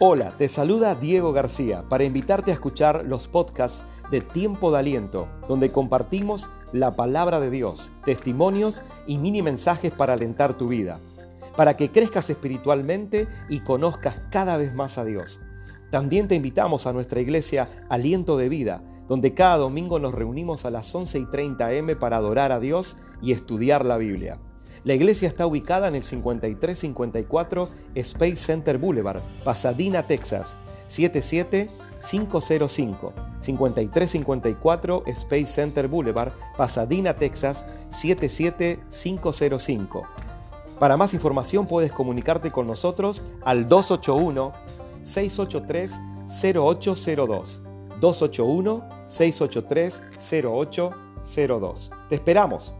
Hola, te saluda Diego García para invitarte a escuchar los podcasts de Tiempo de Aliento, donde compartimos la palabra de Dios, testimonios y mini mensajes para alentar tu vida, para que crezcas espiritualmente y conozcas cada vez más a Dios. También te invitamos a nuestra iglesia Aliento de Vida, donde cada domingo nos reunimos a las 11 y 30 am para adorar a Dios y estudiar la Biblia. La iglesia está ubicada en el 5354 Space Center Boulevard, Pasadena, Texas, 77505. 5354 Space Center Boulevard, Pasadena, Texas, 77505. Para más información puedes comunicarte con nosotros al 281-683-0802. 281-683-0802. Te esperamos.